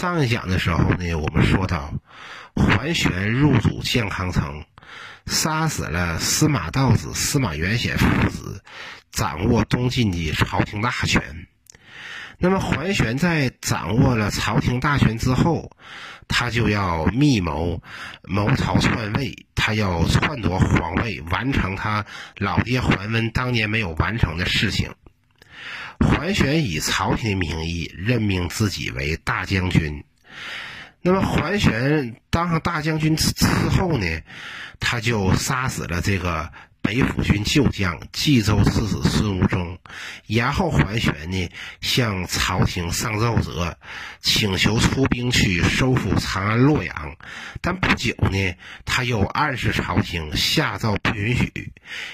上一讲的时候呢，我们说到桓玄入主建康城，杀死了司马道子、司马元显父子，掌握东晋的朝廷大权。那么桓玄在掌握了朝廷大权之后，他就要密谋谋朝篡位，他要篡夺皇位，完成他老爹桓温当年没有完成的事情。桓玄以朝廷的名义任命自己为大将军。那么桓玄当上大将军之之后呢，他就杀死了这个。北府军旧将冀州刺史孙吴忠，然后桓玄呢向朝廷上奏折，请求出兵去收复长安、洛阳。但不久呢，他又暗示朝廷下诏不允许。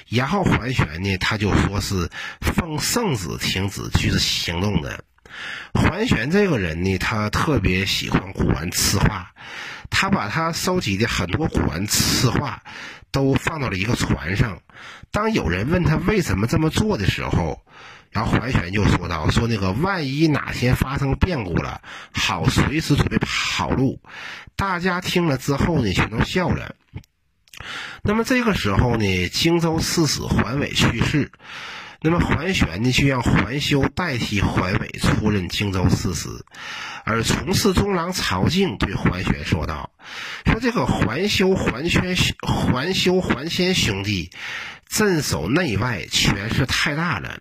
然后桓玄呢，他就说是奉圣旨停止军事行动的。桓玄这个人呢，他特别喜欢古玩字画，他把他收集的很多古玩字画。都放到了一个船上。当有人问他为什么这么做的时候，然后桓玄就说道：“说那个万一哪天发生变故了，好随时准备跑路。”大家听了之后呢，全都笑了。那么这个时候呢，荆州刺史桓伟去世。那么桓玄呢，就让桓修代替桓伟出任荆州刺史，而从事中郎曹敬对桓玄说道：“说这个桓修、桓宣、桓修、桓谦兄弟镇守内外权势太大了。”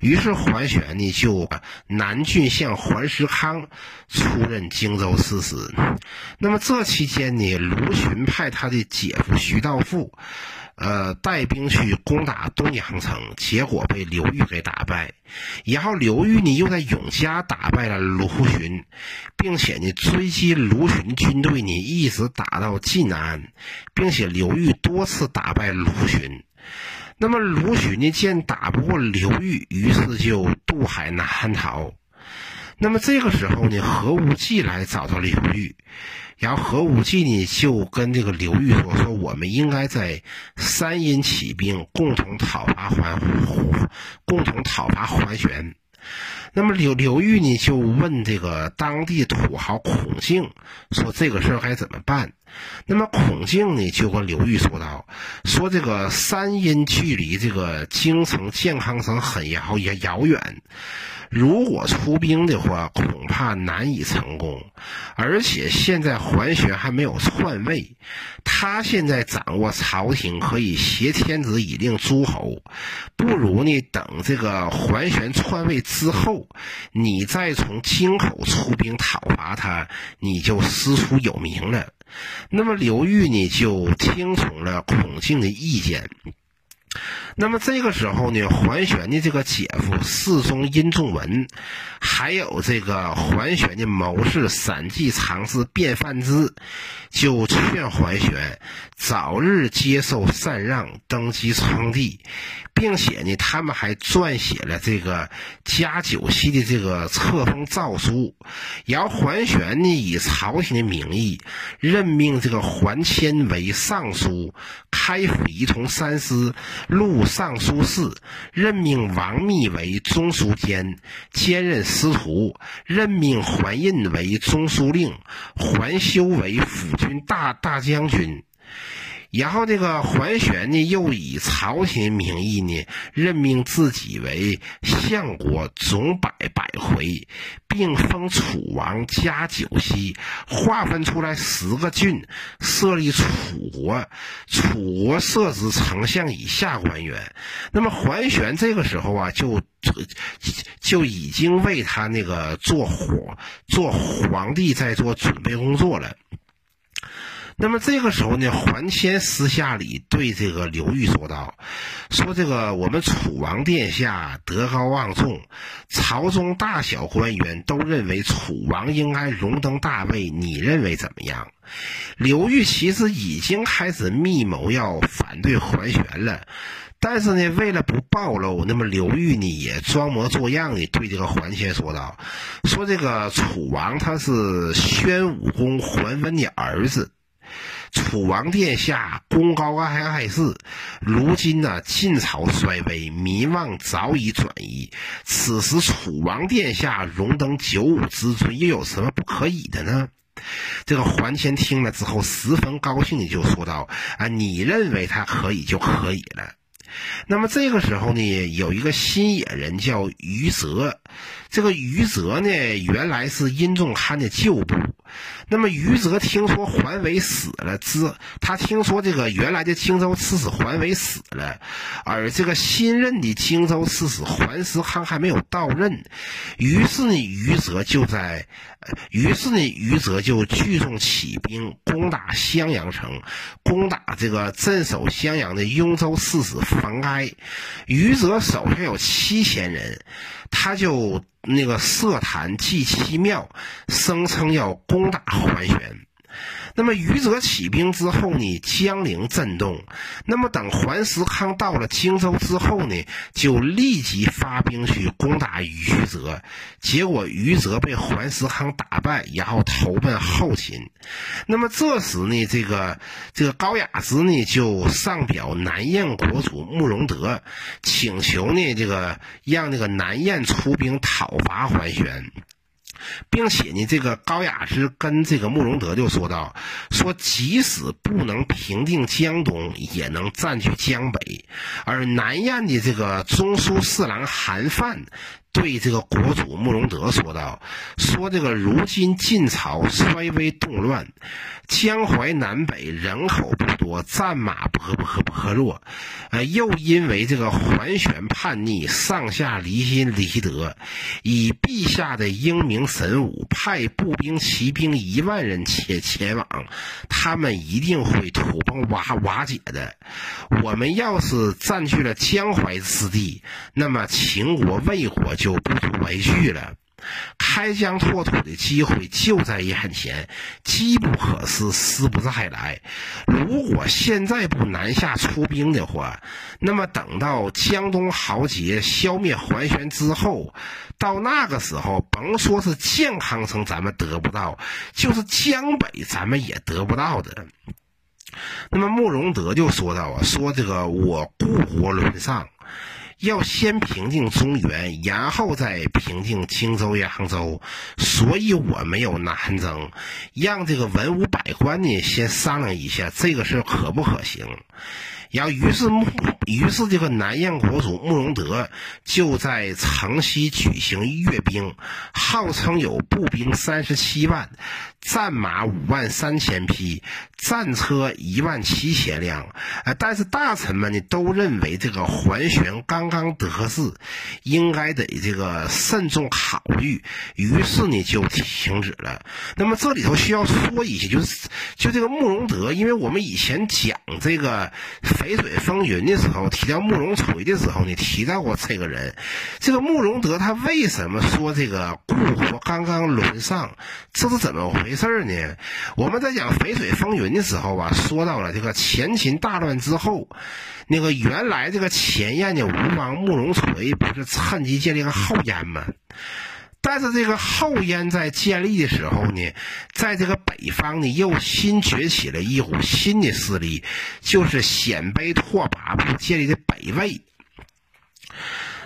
于是桓玄呢，就南郡相桓石康出任荆州刺史。那么这期间呢，卢循派他的姐夫徐道富。呃，带兵去攻打东阳城，结果被刘裕给打败。然后刘裕呢，又在永嘉打败了卢循，并且呢，追击卢循军队呢，一直打到晋安，并且刘裕多次打败卢循。那么卢循呢，见打不过刘裕，于是就渡海南逃。那么这个时候呢，何无忌来找到刘裕。然后何无忌呢就跟这个刘裕说：“说我们应该在三阴起兵，共同讨伐桓，共同讨伐桓玄。”那么刘刘裕呢就问这个当地土豪孔敬说：“这个事儿该怎么办？”那么孔敬呢就跟刘裕说道：“说这个三阴距离这个京城健康城很遥遥遥远。”如果出兵的话，恐怕难以成功。而且现在桓玄还没有篡位，他现在掌握朝廷，可以挟天子以令诸侯。不如呢，等这个桓玄篡位之后，你再从京口出兵讨伐他，你就师出有名了。那么刘裕呢，就听从了孔敬的意见。那么这个时候呢，桓玄的这个姐夫世宗殷仲文，还有这个桓玄的谋士散骑常侍卞范之，就劝桓玄早日接受禅让，登基称帝，并且呢，他们还撰写了这个加九锡的这个册封诏书。然后桓玄呢，以朝廷的名义任命这个桓谦为尚书、开府仪同三司、录。尚书事任命王密为中书监，兼任司徒；任命桓胤为中书令，桓修为辅军大大将军。然后这个桓玄呢，又以朝廷名义呢，任命自己为相国，总百百回，并封楚王加九锡，划分出来十个郡，设立楚国。楚国设置丞相以下官员。那么桓玄这个时候啊，就就已经为他那个做皇做皇帝在做准备工作了。那么这个时候呢，桓谦私下里对这个刘裕说道：“说这个我们楚王殿下德高望重，朝中大小官员都认为楚王应该荣登大位，你认为怎么样？”刘裕其实已经开始密谋要反对桓玄了，但是呢，为了不暴露，那么刘裕呢也装模作样的对这个桓谦说道：“说这个楚王他是宣武公桓温的儿子。”楚王殿下功高盖盖世，如今呢晋朝衰微，民望早已转移。此时楚王殿下荣登九五之尊，又有什么不可以的呢？这个桓谦听了之后十分高兴就说道：“啊，你认为他可以就可以了。”那么这个时候呢，有一个新野人叫于泽。这个于泽呢，原来是殷仲堪的旧部。那么于泽听说桓伟死了之，他听说这个原来的荆州刺史桓伟死了，而这个新任的荆州刺史桓思康还没有到任，于是呢，于泽就在，于是呢，于泽就聚众起兵攻打襄阳城，攻打这个镇守襄阳的雍州刺史冯哀。于泽手下有七千人，他就。那个色坛祭七庙，声称要攻打桓玄。那么于泽起兵之后呢，江陵震动。那么等桓思康到了荆州之后呢，就立即发兵去攻打于泽。结果于泽被桓思康打败，然后投奔后秦。那么这时呢，这个这个高雅之呢就上表南燕国主慕容德，请求呢这个让这个南燕出兵讨伐桓玄。并且呢，这个高雅之跟这个慕容德就说到：“说即使不能平定江东，也能占据江北。”而南燕的这个中书侍郎韩范。对这个国主慕容德说道：“说这个如今晋朝衰微动乱，江淮南北人口不多，战马不不不弱，呃，又因为这个桓玄叛逆，上下离心离德，以陛下的英明神武，派步兵骑兵一万人前前往，他们一定会土崩瓦瓦解的。我们要是占据了江淮之地，那么秦国、魏国就。”就不足为惧了，开疆拓土的机会就在眼前，机不可失，失不再来。如果现在不南下出兵的话，那么等到江东豪杰消灭桓玄之后，到那个时候，甭说是健康城咱们得不到，就是江北咱们也得不到的。那么慕容德就说到啊，说这个我故国沦丧。要先平定中原，然后再平定荆州、扬州，所以我没有南征，让这个文武百官呢先商量一下这个事可不可行。然后，于是慕，于是这个南燕国主慕容德就在城西举行阅兵，号称有步兵三十七万。战马五万三千匹，战车一万七千辆，呃，但是大臣们呢都认为这个桓玄刚刚得势，应该得这个慎重考虑，于是呢就停止了。那么这里头需要说一下，就是就这个慕容德，因为我们以前讲这个《淝水风云》的时候，提到慕容垂的时候呢，提到过这个人。这个慕容德他为什么说这个故国刚刚沦丧？这是怎么回？事呢？我们在讲《淝水风云》的时候啊，说到了这个前秦大乱之后，那个原来这个前燕的吴王慕容垂不是趁机建立个后燕吗？但是这个后燕在建立的时候呢，在这个北方呢又新崛起了一股新的势力，就是鲜卑拓跋部建立的北魏。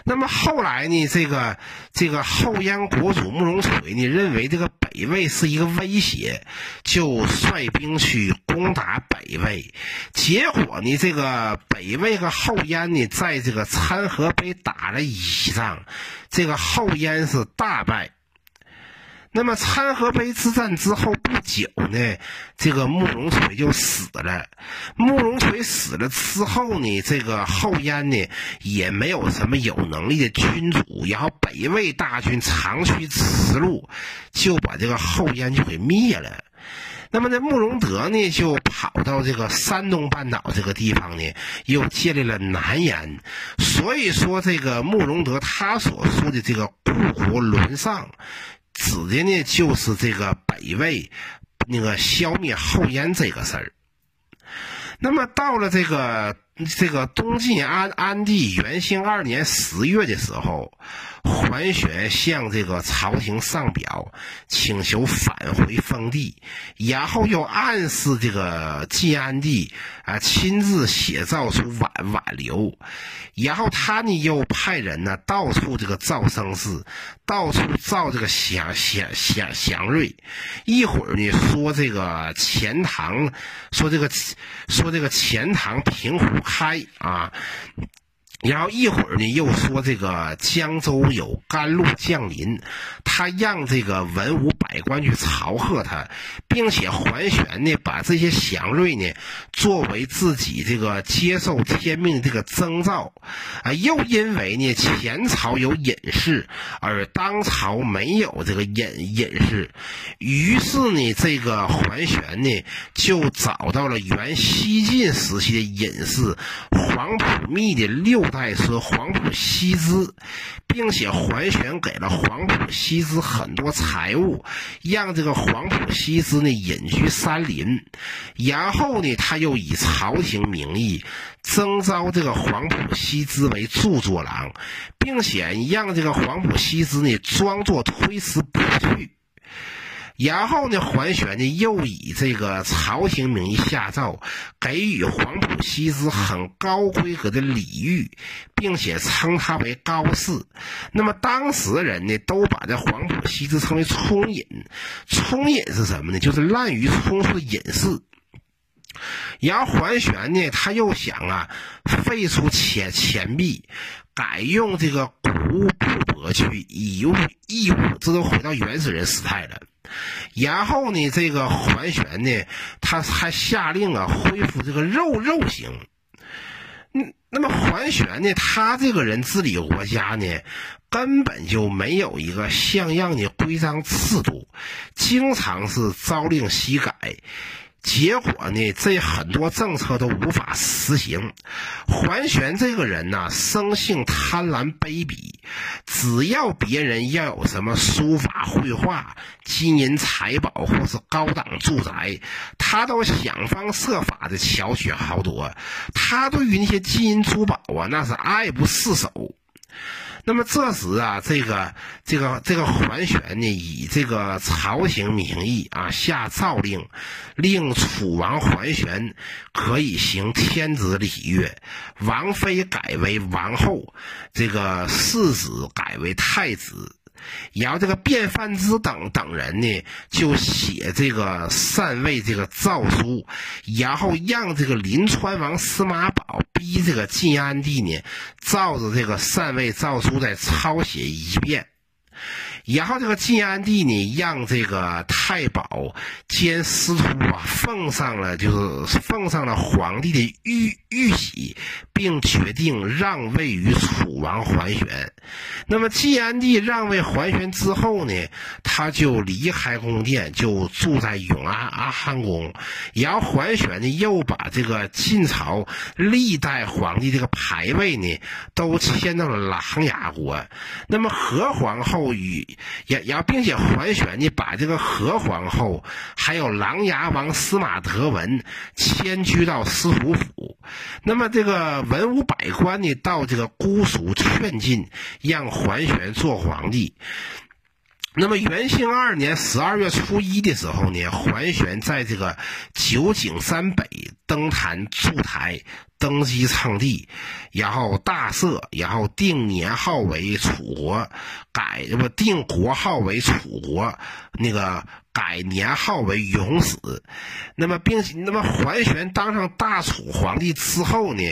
那么后来呢？这个这个后燕国主慕容垂呢，认为这个北魏是一个威胁，就率兵去攻打北魏。结果呢，这个北魏和后燕呢，在这个参河北打了一仗，这个后燕是大败。那么参河碑之战之后不久呢，这个慕容垂就死了。慕容垂死了之后呢，这个后燕呢也没有什么有能力的君主，然后北魏大军长驱直入，就把这个后燕就给灭了。那么这慕容德呢，就跑到这个山东半岛这个地方呢，又建立了南燕。所以说，这个慕容德他所说的这个故国沦丧。指的呢就是这个北魏那个消灭后燕这个事儿。那么到了这个这个东晋安安帝元兴二年十月的时候，桓玄向这个朝廷上表，请求返回封地，然后又暗示这个晋安帝啊亲自写诏书挽挽留，然后他呢又派人呢到处这个造声势，到处造这个祥祥祥祥瑞，一会儿呢说这个钱塘，说这个说这个钱塘平湖开啊。然后一会儿呢，又说这个江州有甘露降临，他让这个文武百官去朝贺他，并且桓玄呢把这些祥瑞呢作为自己这个接受天命这个征兆，啊，又因为呢前朝有隐士，而当朝没有这个隐隐士，于是呢这个桓玄呢就找到了原西晋时期的隐士黄埔密的六。代是黄埔西之，并且还权给了黄埔西之很多财物，让这个黄埔西之呢隐居山林。然后呢，他又以朝廷名义征召这个黄埔西之为著作郎，并且让这个黄埔西之呢装作推辞不。然后呢，桓玄呢又以这个朝廷名义下诏，给予黄埔西之很高规格的礼遇，并且称他为高士。那么当时人呢，都把这黄埔西之称为聪隐。聪隐是什么呢？就是滥竽充数的隐士。然后桓玄呢，他又想啊，废除钱钱币，改用这个谷物布帛去以物易物，这都回到原始人时代了。然后呢，这个桓玄呢，他还下令啊，恢复这个肉肉刑。嗯，那么桓玄呢，他这个人治理国家呢，根本就没有一个像样的规章制度，经常是朝令夕改。结果呢，这很多政策都无法实行。桓玄这个人呢，生性贪婪卑鄙，只要别人要有什么书法、绘画、金银财宝或是高档住宅，他都想方设法的巧取豪夺。他对于那些金银珠宝啊，那是爱不释手。那么这时啊，这个这个这个桓玄呢，以这个朝廷名义啊下诏令，令楚王桓玄可以行天子礼乐，王妃改为王后，这个世子改为太子。然后这个卞范之等等人呢，就写这个禅位这个诏书，然后让这个临川王司马宝逼这个晋安帝呢，照着这个禅位诏书再抄写一遍。然后这个晋安帝呢，让这个太保兼司徒啊，奉上了就是奉上了皇帝的玉玉玺，并决定让位于楚王桓玄。那么晋安帝让位桓玄之后呢，他就离开宫殿，就住在永安阿汉宫。然后桓玄呢，又把这个晋朝历代皇帝这个牌位呢，都迁到了琅琊国。那么何皇后与也然后，并且桓玄呢，把这个何皇后还有琅琊王司马德文迁居到司徒府。那么，这个文武百官呢，到这个姑苏劝进，让桓玄做皇帝。那么元兴二年十二月初一的时候呢，桓玄在这个九井山北登坛筑台。登基称帝，然后大赦，然后定年号为楚国，改不定国号为楚国，那个。改年号为永始，那么并那么桓玄当上大楚皇帝之后呢，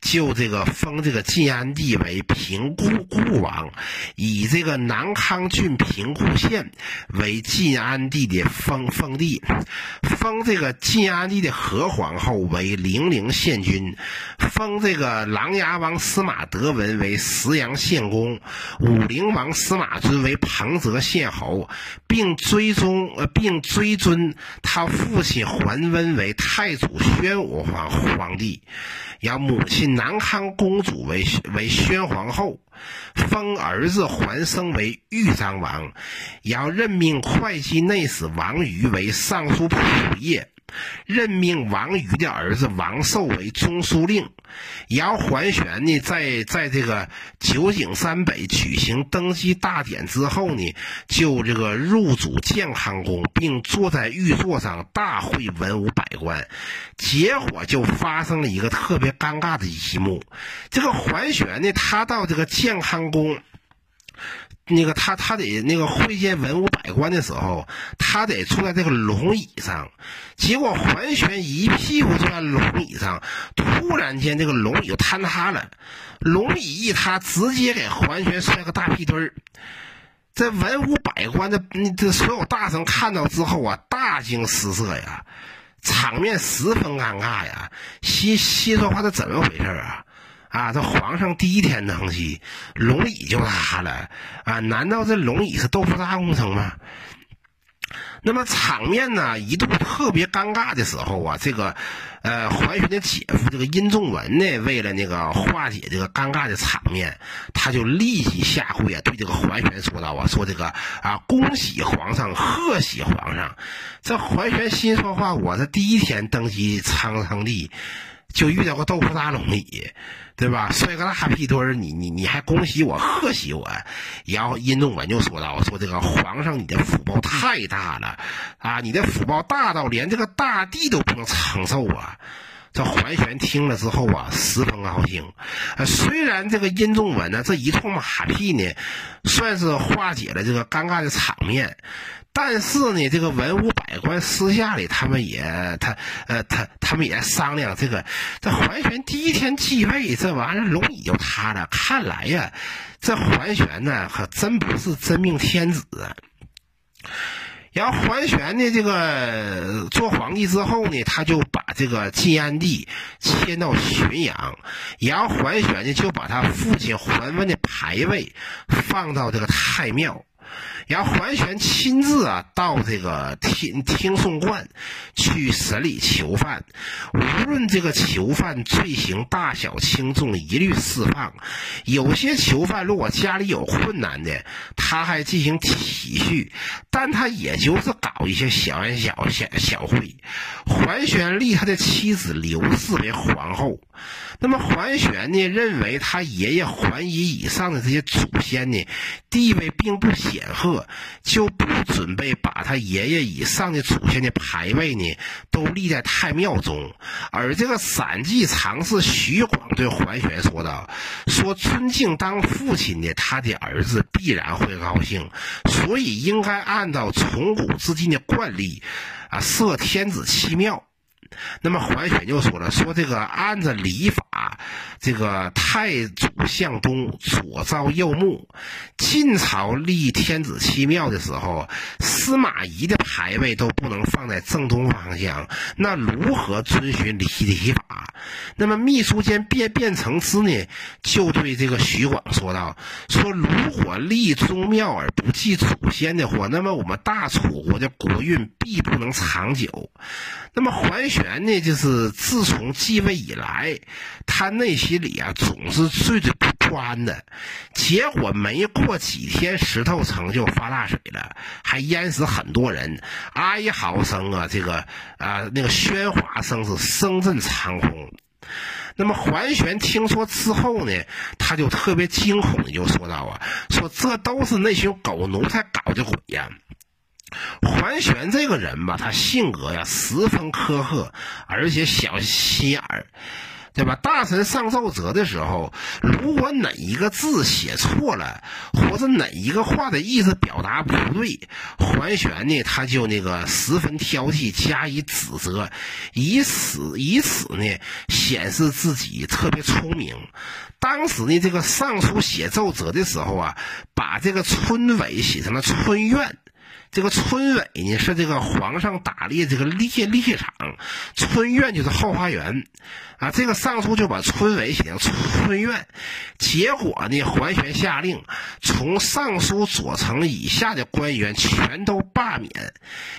就这个封这个晋安帝为平固固王，以这个南康郡平固县为晋安帝的封封地，封这个晋安帝的何皇后为零陵县君，封这个琅琊王司马德文为石阳县公，武陵王司马尊为彭泽县侯，并追踪呃。并追尊他父亲桓温为太祖宣武皇皇帝，然后母亲南康公主为为宣皇后。封儿子桓生为豫章王，然后任命会稽内史王瑜为尚书仆射。任命王瑜的儿子王寿为中书令，然后桓玄呢，在在这个九井山北举行登基大典之后呢，就这个入主建康宫，并坐在御座上大会文武百官，结果就发生了一个特别尴尬的一幕。这个桓玄呢，他到这个建建康宫。那个他他得那个会见文武百官的时候，他得坐在这个龙椅上，结果桓玄一屁股坐在龙椅上，突然间这个龙椅就坍塌了，龙椅一塌，直接给桓玄摔个大屁墩儿。这文武百官的这所有大臣看到之后啊，大惊失色呀，场面十分尴尬呀，心心说话这怎么回事啊？啊，这皇上第一天登基，龙椅就塌了啊！难道这龙椅是豆腐渣工程吗？那么场面呢，一度特别尴尬的时候啊，这个呃，桓玄的姐夫这个殷仲文呢，为了那个化解这个尴尬的场面，他就立即下跪啊，对这个桓玄说道啊，说这个啊，恭喜皇上，贺喜皇上。这桓玄心说话，我这第一天登基苍苍帝。就遇到个豆腐渣龙椅，对吧？摔个大屁墩儿，你你你还恭喜我，贺喜我。然后殷仲文就说道：“说这个皇上，你的福报太大了啊！你的福报大到连这个大地都不能承受啊！”这桓玄听了之后啊，十分高兴。虽然这个殷仲文呢这一通马屁呢，算是化解了这个尴尬的场面。但是呢，这个文武百官私下里，他们也他呃他他们也商量这个，这桓玄第一天继位，这玩意儿龙椅就塌了。看来呀，这桓玄呢，可真不是真命天子。然后桓玄呢，这个做皇帝之后呢，他就把这个晋安帝迁到浔阳，然后桓玄呢就把他父亲桓温的牌位放到这个太庙。然后桓玄亲自啊到这个听听讼观去审理囚犯，无论这个囚犯罪行大小轻重，一律释放。有些囚犯如果家里有困难的，他还进行体恤，但他也就是搞一些小恩小小小惠。桓玄立他的妻子刘氏为皇后。那么桓玄呢，认为他爷爷桓仪以上的这些祖先呢，地位并不显赫，就不准备把他爷爷以上的祖先的牌位呢，都立在太庙中。而这个散骑常侍徐广对桓玄说道：“说尊敬当父亲的他的儿子必然会高兴，所以应该按照从古至今的惯例，啊，设天子七庙。”那么桓玄就说了，说这个按着礼法，这个太祖向东，左昭右穆。晋朝立天子七庙的时候，司马懿的牌位都不能放在正东方向，那如何遵循礼礼法？那么秘书监卞卞成之呢，就对这个徐广说道：“说如果立宗庙而不祭祖先的话，那么我们大楚国的国运必不能长久。”那么桓玄呢，就是自从继位以来，他内心里啊总是惴惴不安的。结果没过几天，石头城就发大水了，还淹死很多人，哀嚎声啊，这个啊那个喧哗声是声震长空。那么桓玄听说之后呢，他就特别惊恐就说道啊，说这都是那群狗奴才搞的鬼呀。桓玄这个人吧，他性格呀十分苛刻，而且小心眼儿，对吧？大臣上奏折的时候，如果哪一个字写错了，或者哪一个话的意思表达不对，桓玄呢他就那个十分挑剔，加以指责，以此以此呢显示自己特别聪明。当时呢，这个上书写奏折的时候啊，把这个村委写成了村院。这个村委呢是这个皇上打猎这个猎猎场，村院就是后花园，啊，这个尚书就把村委写成村院。结果呢，桓玄下令，从尚书左丞以下的官员全都罢免，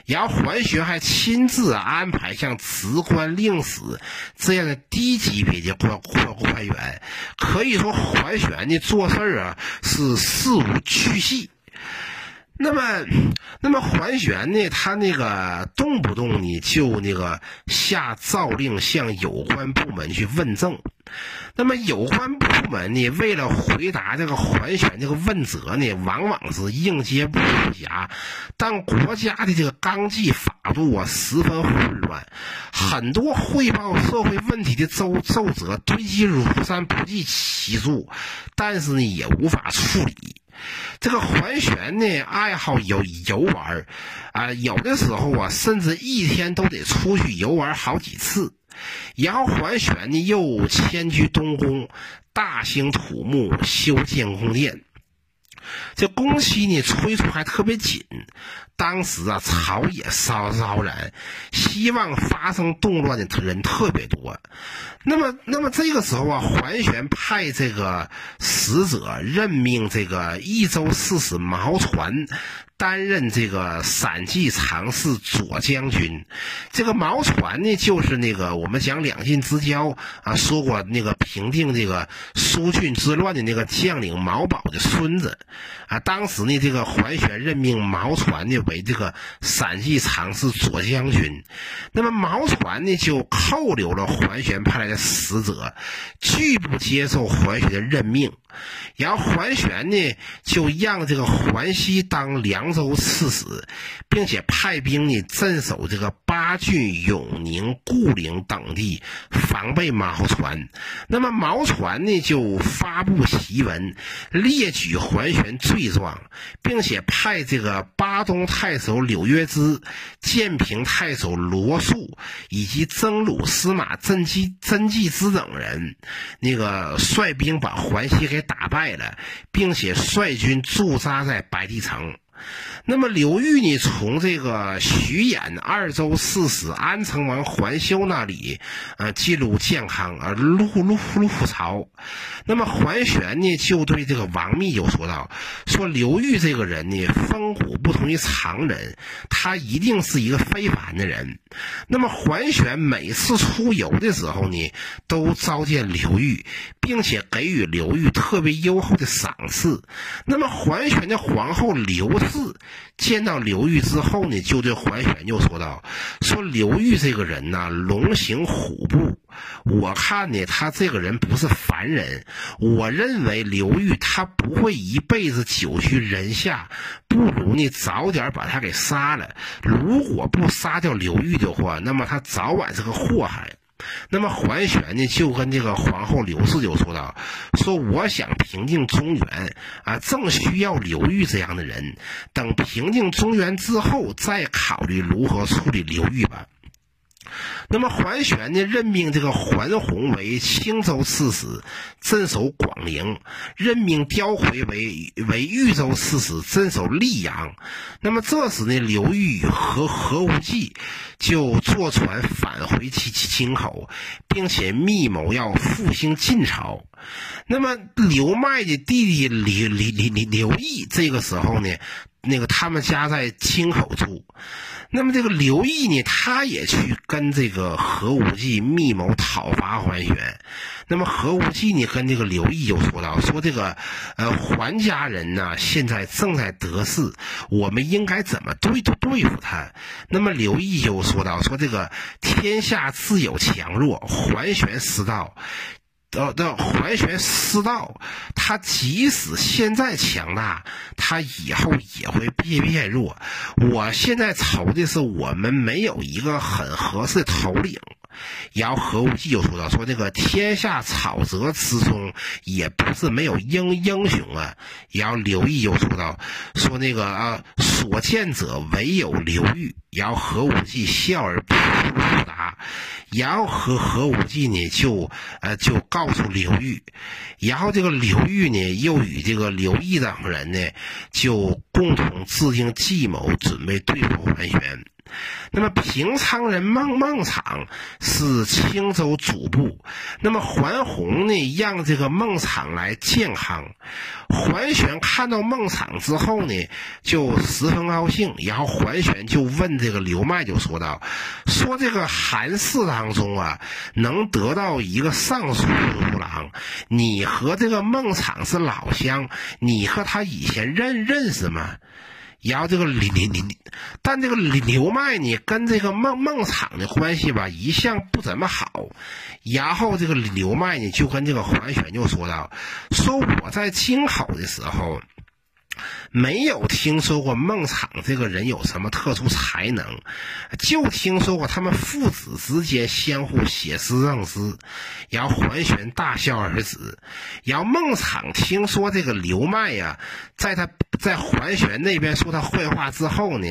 然后桓玄还亲自安排像职官、令史这样的低级别的官官官员。可以说，桓玄呢做事啊是事无巨细。那么，那么桓玄呢？他那个动不动呢就那个下诏令向有关部门去问政。那么有关部门呢，为了回答这个桓玄这个问责呢，往往是应接不暇。但国家的这个纲纪法度啊，十分混乱，很多汇报社会问题的奏奏折堆积如山，不计其数，但是呢，也无法处理。这个桓玄呢，爱好游游玩啊，有的时候啊，甚至一天都得出去游玩好几次。然后桓玄呢，又迁居东宫，大兴土木，修建宫殿。这工期呢，催促还特别紧。当时啊，朝野骚骚然，希望发生动乱的人特别多。那么，那么这个时候啊，桓玄派这个使者任命这个益州刺史毛传。担任这个散骑常侍左将军，这个毛传呢，就是那个我们讲两晋之交啊，说过那个平定这个苏峻之乱的那个将领毛宝的孙子啊。当时呢，这个桓玄任命毛传呢为这个散骑常侍左将军，那么毛传呢就扣留了桓玄派来的使者，拒不接受桓玄的任命。然后桓玄呢，就让这个桓熙当凉州刺史，并且派兵呢镇守这个巴郡、永宁、固陵等地，防备毛传。那么毛传呢，就发布檄文，列举桓玄罪状，并且派这个巴东太守柳约之、建平太守罗素以及征虏司马曾纪曾纪之等人，那个率兵把桓熙给打败。了，并且率军驻扎在白帝城。那么刘裕呢？从这个徐兖二州刺史安成王桓修那里，呃，进入建康，而入入入朝。那么桓玄呢，就对这个王密就说道：“说刘裕这个人呢，风骨不同于常人，他一定是一个非凡的人。”那么桓玄每次出游的时候呢，都召见刘裕，并且给予刘裕特别优厚的赏赐。那么桓玄的皇后刘氏。见到刘裕之后呢，就对桓玄就说道：“说刘裕这个人呢，龙行虎步，我看呢，他这个人不是凡人。我认为刘裕他不会一辈子久居人下，不如呢早点把他给杀了。如果不杀掉刘裕的话，那么他早晚是个祸害。”那么桓玄呢，就跟这个皇后刘氏就说道：“说我想平定中原啊，正需要刘裕这样的人。等平定中原之后，再考虑如何处理刘裕吧。”那么桓玄呢，任命这个桓洪为青州刺史，镇守广陵；任命刁回为为豫州刺史，镇守溧阳。那么这时呢，刘裕和何无忌就坐船返回其其京口，并且密谋要复兴晋朝。那么刘迈的弟弟刘刘刘刘刘毅，这个时候呢，那个他们家在青口处。那么这个刘毅呢，他也去跟这个何无忌密谋讨伐桓玄。那么何无忌呢，跟这个刘毅就说道：“说这个，呃，桓家人呢，现在正在得势，我们应该怎么对对付他？”那么刘毅就说道：“说这个天下自有强弱，桓玄失道。”的，的桓玄思道，他即使现在强大，他以后也会变变弱。我现在愁的是，我们没有一个很合适的头领。然后何无忌就说道：“说这个天下草泽之中，也不是没有英英雄啊。”然后刘毅就说道：“说那个啊，所见者唯有刘裕。”然后何无忌笑而不答。然后何何无忌呢，就呃就告诉刘裕，然后这个刘裕呢，又与这个刘毅等人呢，就共同制定计谋，准备对付桓玄。那么平昌人孟孟昶是青州主簿，那么桓洪呢让这个孟昶来建康。桓玄看到孟昶之后呢，就十分高兴。然后桓玄就问这个刘迈，就说道：“说这个韩氏当中啊，能得到一个尚书郎郎，你和这个孟昶是老乡，你和他以前认认识吗？”然后这个李李李，但这个李刘麦呢，跟这个孟孟昶的关系吧，一向不怎么好。然后这个刘麦呢，就跟这个桓玄就说道：“说我在京口的时候。”没有听说过孟昶这个人有什么特殊才能，就听说过他们父子之间相互写诗赠诗。然后桓玄大笑而止。然后孟昶听说这个刘迈呀，在他在桓玄那边说他坏话之后呢，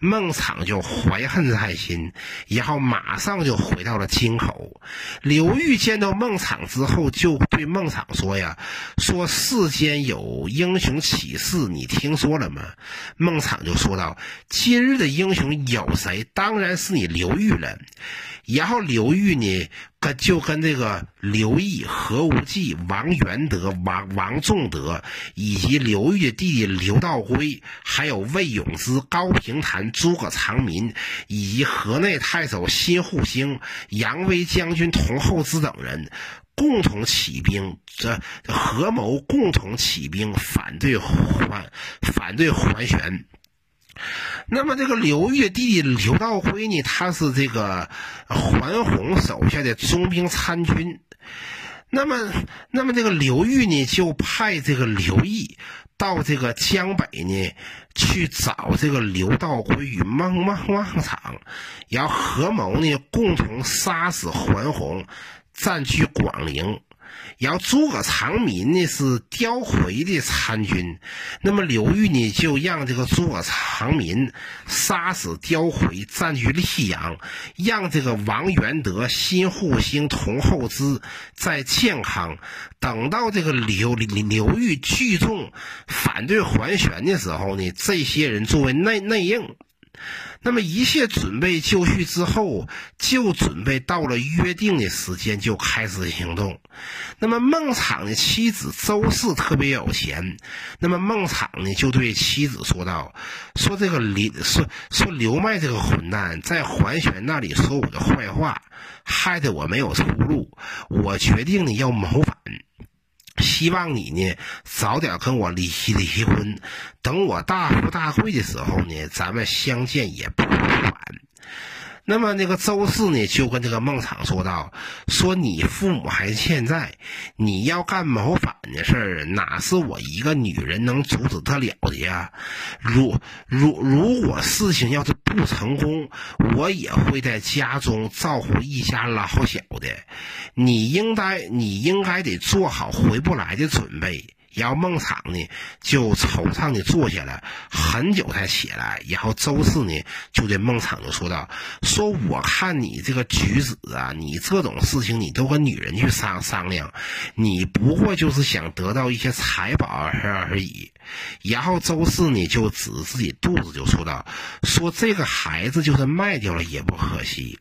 孟昶就怀恨在心，然后马上就回到了京口。刘裕见到孟昶之后，就对孟昶说呀：“说世间有英雄启事。”你听说了吗？孟昶就说道：“今日的英雄有谁？当然是你刘裕了。”然后刘裕呢，跟就跟这个刘毅、何无忌、王元德、王王仲德，以及刘裕的弟弟刘道规，还有魏永之、高平谭、诸葛长民，以及河内太守辛护兴、杨威将军童厚之等人。共同起兵，这合谋共同起兵反对桓，反对桓玄。那么这个刘裕弟弟刘道辉呢，他是这个桓洪手下的中兵参军。那么，那么这个刘裕呢，就派这个刘毅到这个江北呢，去找这个刘道辉与孟孟孟昶，然后合谋呢，共同杀死桓洪。占据广陵，然后诸葛长民呢是刁回的参军，那么刘裕呢就让这个诸葛长民杀死刁回，占据溧阳，让这个王元德、辛护兴、童厚之在建康，等到这个刘刘刘裕聚众反对桓玄的时候呢，这些人作为内内应。那么一切准备就绪之后，就准备到了约定的时间就开始行动。那么孟昶的妻子周氏特别有钱，那么孟昶呢就对妻子说道：“说这个刘说说刘迈这个混蛋在桓玄那里说我的坏话，害得我没有出路。我决定呢要谋反。”希望你呢早点跟我离离婚，等我大富大贵的时候呢，咱们相见也不晚。那么那个周氏呢，就跟这个孟昶说道：“说你父母还欠债，你要干谋反的事儿，哪是我一个女人能阻止得了的呀？如如如果事情要是不成功，我也会在家中照顾一家老小的。你应该你应该得做好回不来的准备。”然后孟昶呢，就惆怅的坐下了很久才起来。然后周氏呢，就对孟昶就说道：“说我看你这个举止啊，你这种事情你都跟女人去商商量，你不过就是想得到一些财宝而而已。”然后周氏呢，就指自己肚子就说道：“说这个孩子就是卖掉了也不可惜。”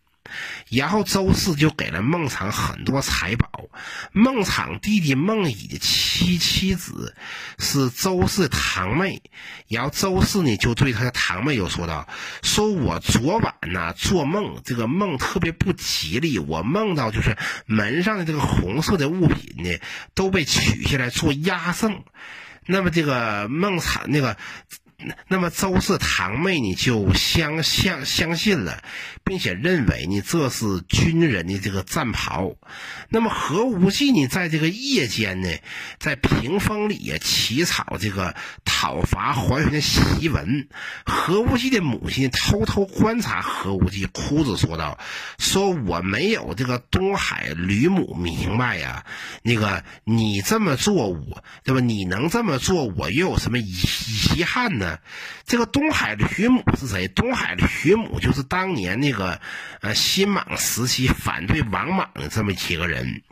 然后周氏就给了孟昶很多财宝。孟昶弟弟孟乙的妻妻子是周氏堂妹。然后周氏呢就对他的堂妹就说道：“说我昨晚呢做梦，这个梦特别不吉利。我梦到就是门上的这个红色的物品呢都被取下来做压胜。那么这个孟昶那个。”那么周氏堂妹呢就相相相信了，并且认为呢这是军人的这个战袍。那么何无忌呢，在这个夜间呢，在屏风里起草这个讨伐桓玄的檄文。何无忌的母亲偷偷观察何无忌，哭着说道：“说我没有这个东海吕母明白呀，那个你这么做我对吧？你能这么做，我又有什么遗遗憾呢？这个东海的吕母是谁？东海的吕母就是当年那个呃新莽时期反对王莽的这么几个人。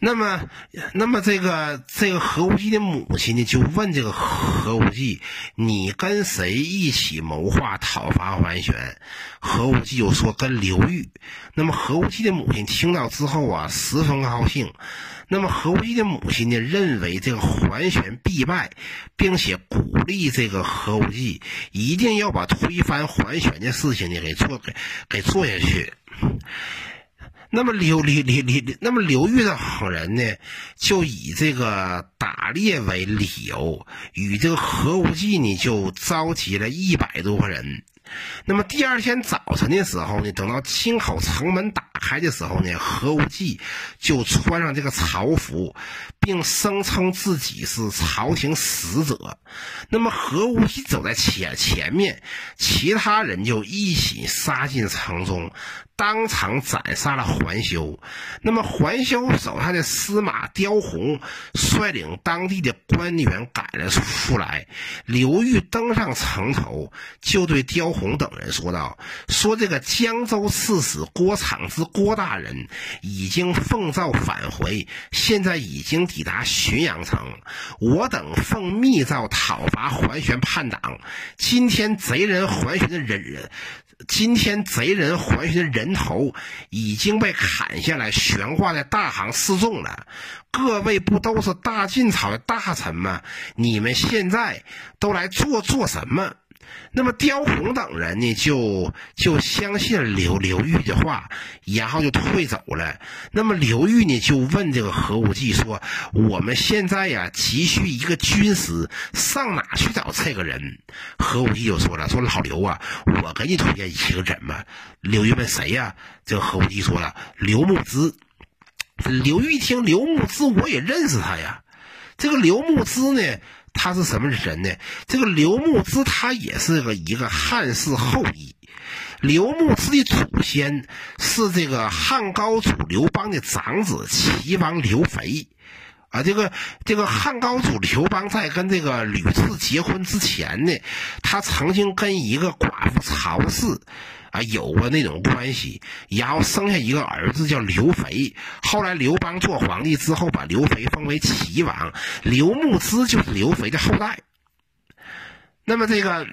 那么，那么这个这个何无忌的母亲呢，就问这个何无忌：“你跟谁一起谋划讨伐桓玄？”何无忌就说：“跟刘裕。”那么何无忌的母亲听到之后啊，十分高兴。那么何无忌的母亲呢，认为这个桓玄必败，并且鼓励这个何无忌一定要把推翻桓玄的事情呢给做给给做下去。那么刘刘刘刘，那么刘裕的好人呢，就以这个打猎为理由，与这个何无忌呢，就召集了一百多个人。那么第二天早晨的时候呢，等到青口城门打开的时候呢，何无忌就穿上这个朝服，并声称自己是朝廷使者。那么何无忌走在前前面，其他人就一起杀进城中。当场斩杀了桓修。那么桓修手下的司马刁宏率领当地的官员赶了出来。刘裕登上城头，就对刁宏等人说道：“说这个江州刺史郭敞之郭大人已经奉诏返回，现在已经抵达浔阳城。我等奉密诏讨伐桓玄叛党。今天贼人桓玄的人人。”今天贼人桓玄的人头已经被砍下来，悬挂在大行示众了。各位不都是大晋朝的大臣吗？你们现在都来做做什么？那么刁宏等人呢，就就相信刘刘裕的话，然后就退走了。那么刘裕呢，就问这个何无忌说：“我们现在呀，急需一个军师，上哪去找这个人？”何无忌就说了：“说老刘啊，我给你推荐一个人吧。”刘裕问：“谁呀？”这个何无忌说了：“刘牧之。”刘裕听刘牧之，我也认识他呀。这个刘牧之呢？他是什么人呢？这个刘牧之，他也是个一个汉室后裔。刘牧之的祖先是这个汉高祖刘邦的长子齐王刘肥。啊，这个这个汉高祖刘邦在跟这个吕雉结婚之前呢，他曾经跟一个寡妇曹氏。啊，有过那种关系，然后生下一个儿子叫刘肥。后来刘邦做皇帝之后，把刘肥封为齐王。刘牧之就是刘肥的后代。那么这个。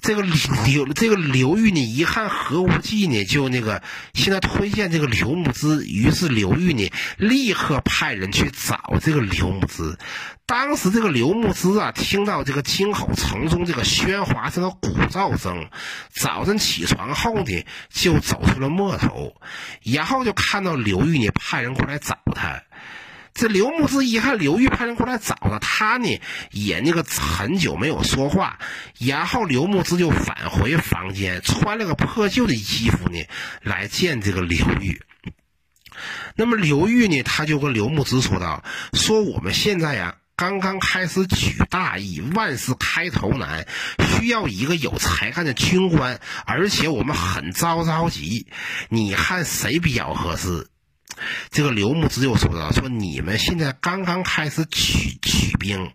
这个刘这个刘裕呢，一看何无忌呢，就那个现在推荐这个刘牧之，于是刘裕呢立刻派人去找这个刘牧之。当时这个刘牧之啊，听到这个京口城中这个喧哗这个鼓噪声，早晨起床后呢，就走出了陌头，然后就看到刘裕呢派人过来找他。这刘牧之一看刘裕派人过来找他，他呢也那个很久没有说话，然后刘牧之就返回房间，穿了个破旧的衣服呢来见这个刘裕。那么刘裕呢，他就跟刘牧之说道：“说我们现在呀刚刚开始举大义，万事开头难，需要一个有才干的军官，而且我们很着着急，你看谁比较合适？”这个刘牧之又说道：“说你们现在刚刚开始取取兵，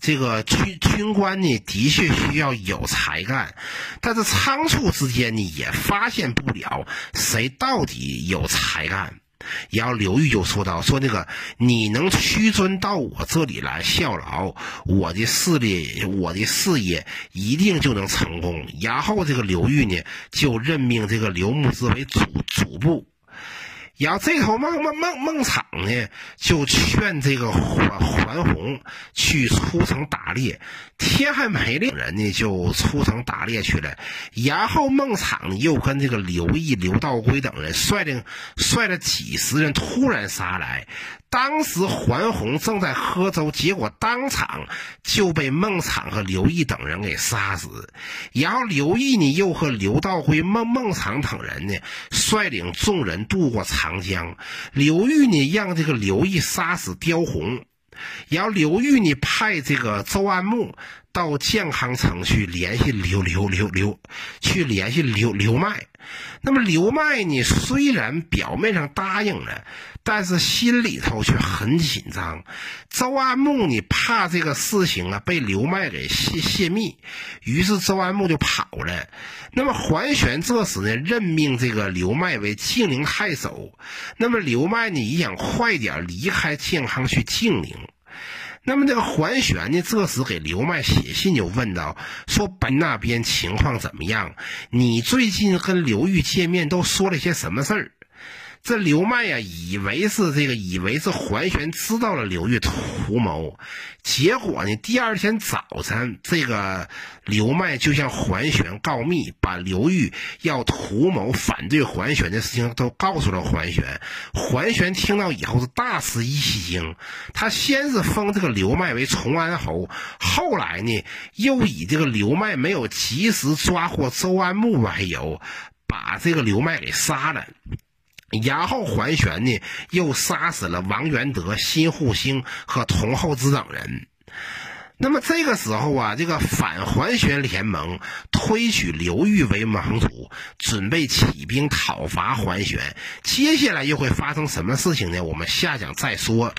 这个军军官呢，的确需要有才干，但是仓促之间呢，也发现不了谁到底有才干。”然后刘裕就说道：“说那个你能屈尊到我这里来效劳，我的势力，我的事业一定就能成功。”然后这个刘裕呢，就任命这个刘牧之为主主簿。然后这头孟孟孟孟昶呢，就劝这个桓桓洪去出城打猎，天还没亮，人呢就出城打猎去了。然后孟昶又跟这个刘毅、刘道规等人率领率了几十人突然杀来。当时桓洪正在喝粥，结果当场就被孟昶和刘毅等人给杀死。然后刘毅呢，又和刘道规、孟孟昶等人呢，率领众人渡过长长江。刘裕呢，让这个刘毅杀死刁洪。然后刘裕呢，派这个周安穆到健康城去联系刘刘刘刘，去联系刘刘迈。那么刘迈呢，虽然表面上答应了。但是心里头却很紧张，周安木呢怕这个事情啊被刘迈给泄泄密，于是周安木就跑了。那么桓玄这时呢任命这个刘麦为晋陵太守，那么刘麦呢也想快点离开健康去静陵。那么这个桓玄呢这时给刘麦写信就问到：说本那边情况怎么样？你最近跟刘玉见面都说了些什么事儿？这刘迈呀，以为是这个，以为是桓玄知道了刘裕图谋，结果呢，第二天早晨，这个刘迈就向桓玄告密，把刘裕要图谋反对桓玄的事情都告诉了桓玄。桓玄听到以后是大吃一惊，他先是封这个刘迈为崇安侯，后来呢，又以这个刘迈没有及时抓获周安牧为由，把这个刘迈给杀了。然后桓玄呢，又杀死了王元德、辛护星和童厚之等人。那么这个时候啊，这个反桓玄联盟推举刘裕为盟主，准备起兵讨伐桓玄。接下来又会发生什么事情呢？我们下讲再说。